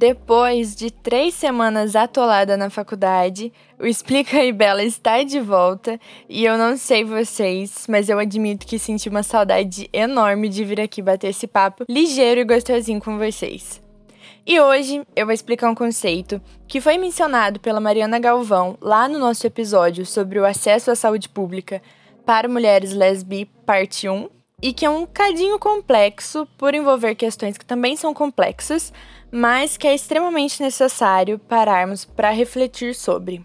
Depois de três semanas atolada na faculdade, o Explica e Bela está de volta e eu não sei vocês, mas eu admito que senti uma saudade enorme de vir aqui bater esse papo ligeiro e gostosinho com vocês. E hoje eu vou explicar um conceito que foi mencionado pela Mariana Galvão lá no nosso episódio sobre o acesso à saúde pública para mulheres lesbi, parte 1, e que é um cadinho complexo por envolver questões que também são complexas, mas que é extremamente necessário pararmos para refletir sobre.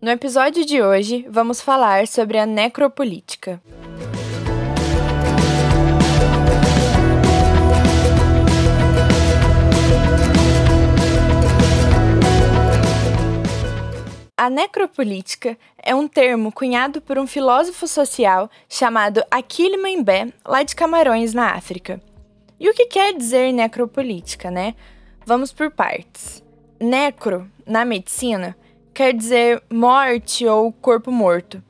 No episódio de hoje, vamos falar sobre a necropolítica. A necropolítica é um termo cunhado por um filósofo social chamado Achille Mbembe, lá de Camarões, na África. E o que quer dizer necropolítica, né? Vamos por partes. Necro, na medicina, quer dizer morte ou corpo morto.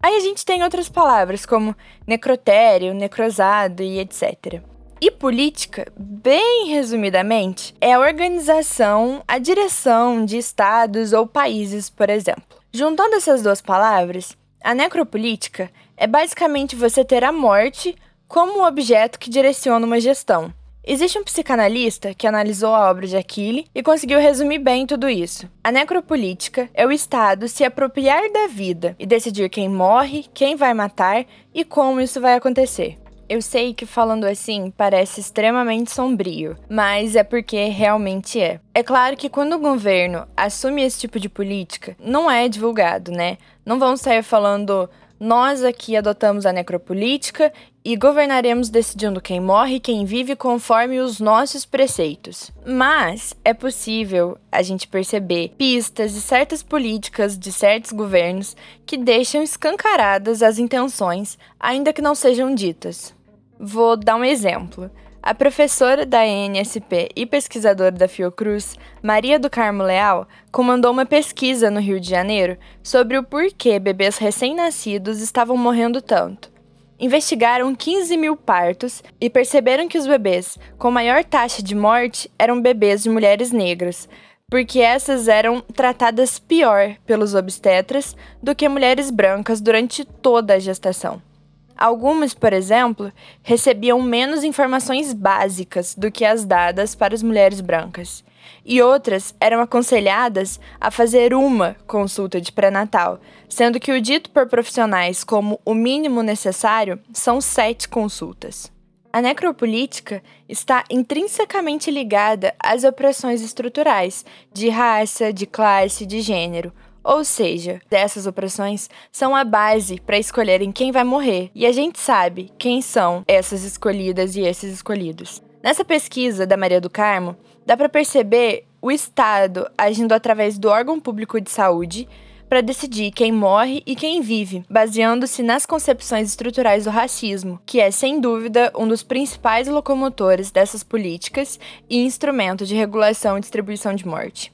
Aí a gente tem outras palavras como necrotério, necrosado e etc. E política, bem resumidamente, é a organização, a direção de estados ou países, por exemplo. Juntando essas duas palavras, a necropolítica é basicamente você ter a morte como objeto que direciona uma gestão. Existe um psicanalista que analisou a obra de Aquile e conseguiu resumir bem tudo isso. A necropolítica é o Estado se apropriar da vida e decidir quem morre, quem vai matar e como isso vai acontecer. Eu sei que falando assim parece extremamente sombrio, mas é porque realmente é. É claro que quando o governo assume esse tipo de política, não é divulgado, né? Não vão sair falando nós aqui adotamos a necropolítica e governaremos decidindo quem morre e quem vive conforme os nossos preceitos. Mas é possível a gente perceber pistas de certas políticas de certos governos que deixam escancaradas as intenções, ainda que não sejam ditas. Vou dar um exemplo. A professora da NSP e pesquisadora da Fiocruz, Maria do Carmo Leal, comandou uma pesquisa no Rio de Janeiro sobre o porquê bebês recém-nascidos estavam morrendo tanto. Investigaram 15 mil partos e perceberam que os bebês com maior taxa de morte eram bebês de mulheres negras, porque essas eram tratadas pior pelos obstetras do que mulheres brancas durante toda a gestação. Algumas, por exemplo, recebiam menos informações básicas do que as dadas para as mulheres brancas, e outras eram aconselhadas a fazer uma consulta de pré-natal, sendo que o dito por profissionais como o mínimo necessário são sete consultas. A necropolítica está intrinsecamente ligada às opressões estruturais de raça, de classe, de gênero, ou seja, essas opressões são a base para escolherem quem vai morrer, e a gente sabe quem são essas escolhidas e esses escolhidos. Nessa pesquisa da Maria do Carmo, dá para perceber o Estado agindo através do órgão público de saúde para decidir quem morre e quem vive, baseando-se nas concepções estruturais do racismo, que é sem dúvida um dos principais locomotores dessas políticas e instrumento de regulação e distribuição de morte.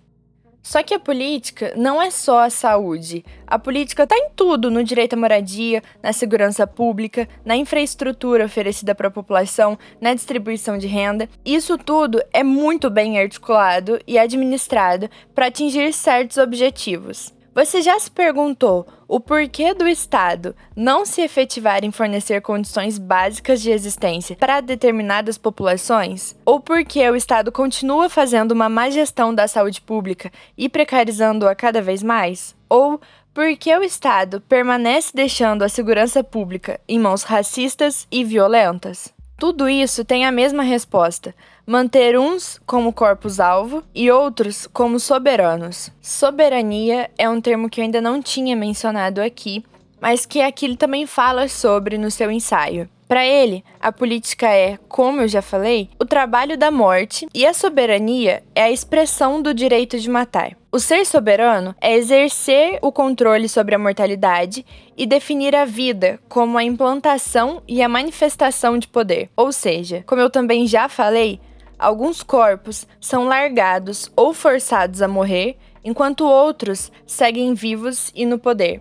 Só que a política não é só a saúde. A política está em tudo, no direito à moradia, na segurança pública, na infraestrutura oferecida para a população, na distribuição de renda. Isso tudo é muito bem articulado e administrado para atingir certos objetivos. Você já se perguntou o porquê do Estado não se efetivar em fornecer condições básicas de existência para determinadas populações? Ou por que o Estado continua fazendo uma má gestão da saúde pública e precarizando-a cada vez mais? Ou por que o Estado permanece deixando a segurança pública em mãos racistas e violentas? Tudo isso tem a mesma resposta: manter uns como corpos-alvo e outros como soberanos. Soberania é um termo que eu ainda não tinha mencionado aqui, mas que aqui ele também fala sobre no seu ensaio. Para ele, a política é, como eu já falei, o trabalho da morte e a soberania é a expressão do direito de matar. O ser soberano é exercer o controle sobre a mortalidade e definir a vida como a implantação e a manifestação de poder. Ou seja, como eu também já falei, alguns corpos são largados ou forçados a morrer, enquanto outros seguem vivos e no poder.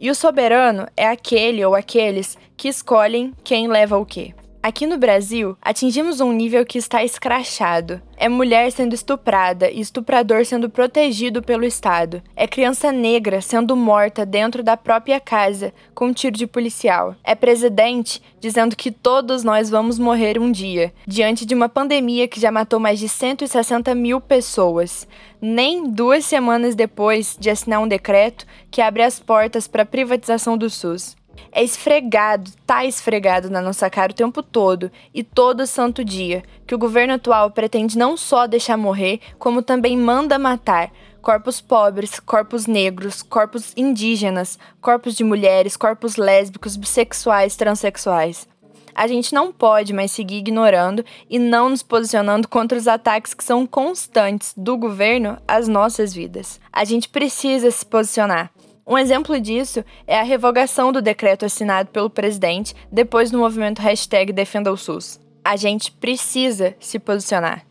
E o soberano é aquele ou aqueles que escolhem quem leva o quê. Aqui no Brasil, atingimos um nível que está escrachado. É mulher sendo estuprada e estuprador sendo protegido pelo Estado. É criança negra sendo morta dentro da própria casa com um tiro de policial. É presidente dizendo que todos nós vamos morrer um dia, diante de uma pandemia que já matou mais de 160 mil pessoas. Nem duas semanas depois de assinar um decreto que abre as portas para a privatização do SUS é esfregado, tá esfregado na nossa cara o tempo todo e todo santo dia, que o governo atual pretende não só deixar morrer, como também manda matar corpos pobres, corpos negros, corpos indígenas, corpos de mulheres, corpos lésbicos, bissexuais, transexuais. A gente não pode mais seguir ignorando e não nos posicionando contra os ataques que são constantes do governo às nossas vidas. A gente precisa se posicionar. Um exemplo disso é a revogação do decreto assinado pelo presidente depois do movimento hashtag Defenda o SUS. A gente precisa se posicionar.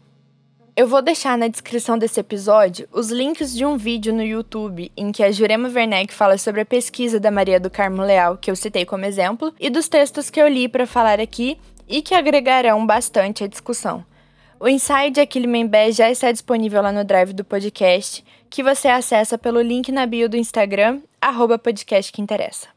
Eu vou deixar na descrição desse episódio os links de um vídeo no YouTube em que a Jurema Werneck fala sobre a pesquisa da Maria do Carmo Leal, que eu citei como exemplo, e dos textos que eu li para falar aqui e que agregarão bastante à discussão. O ensaio de Aquile Membé já está disponível lá no Drive do podcast, que você acessa pelo link na bio do Instagram, arroba podcast que interessa.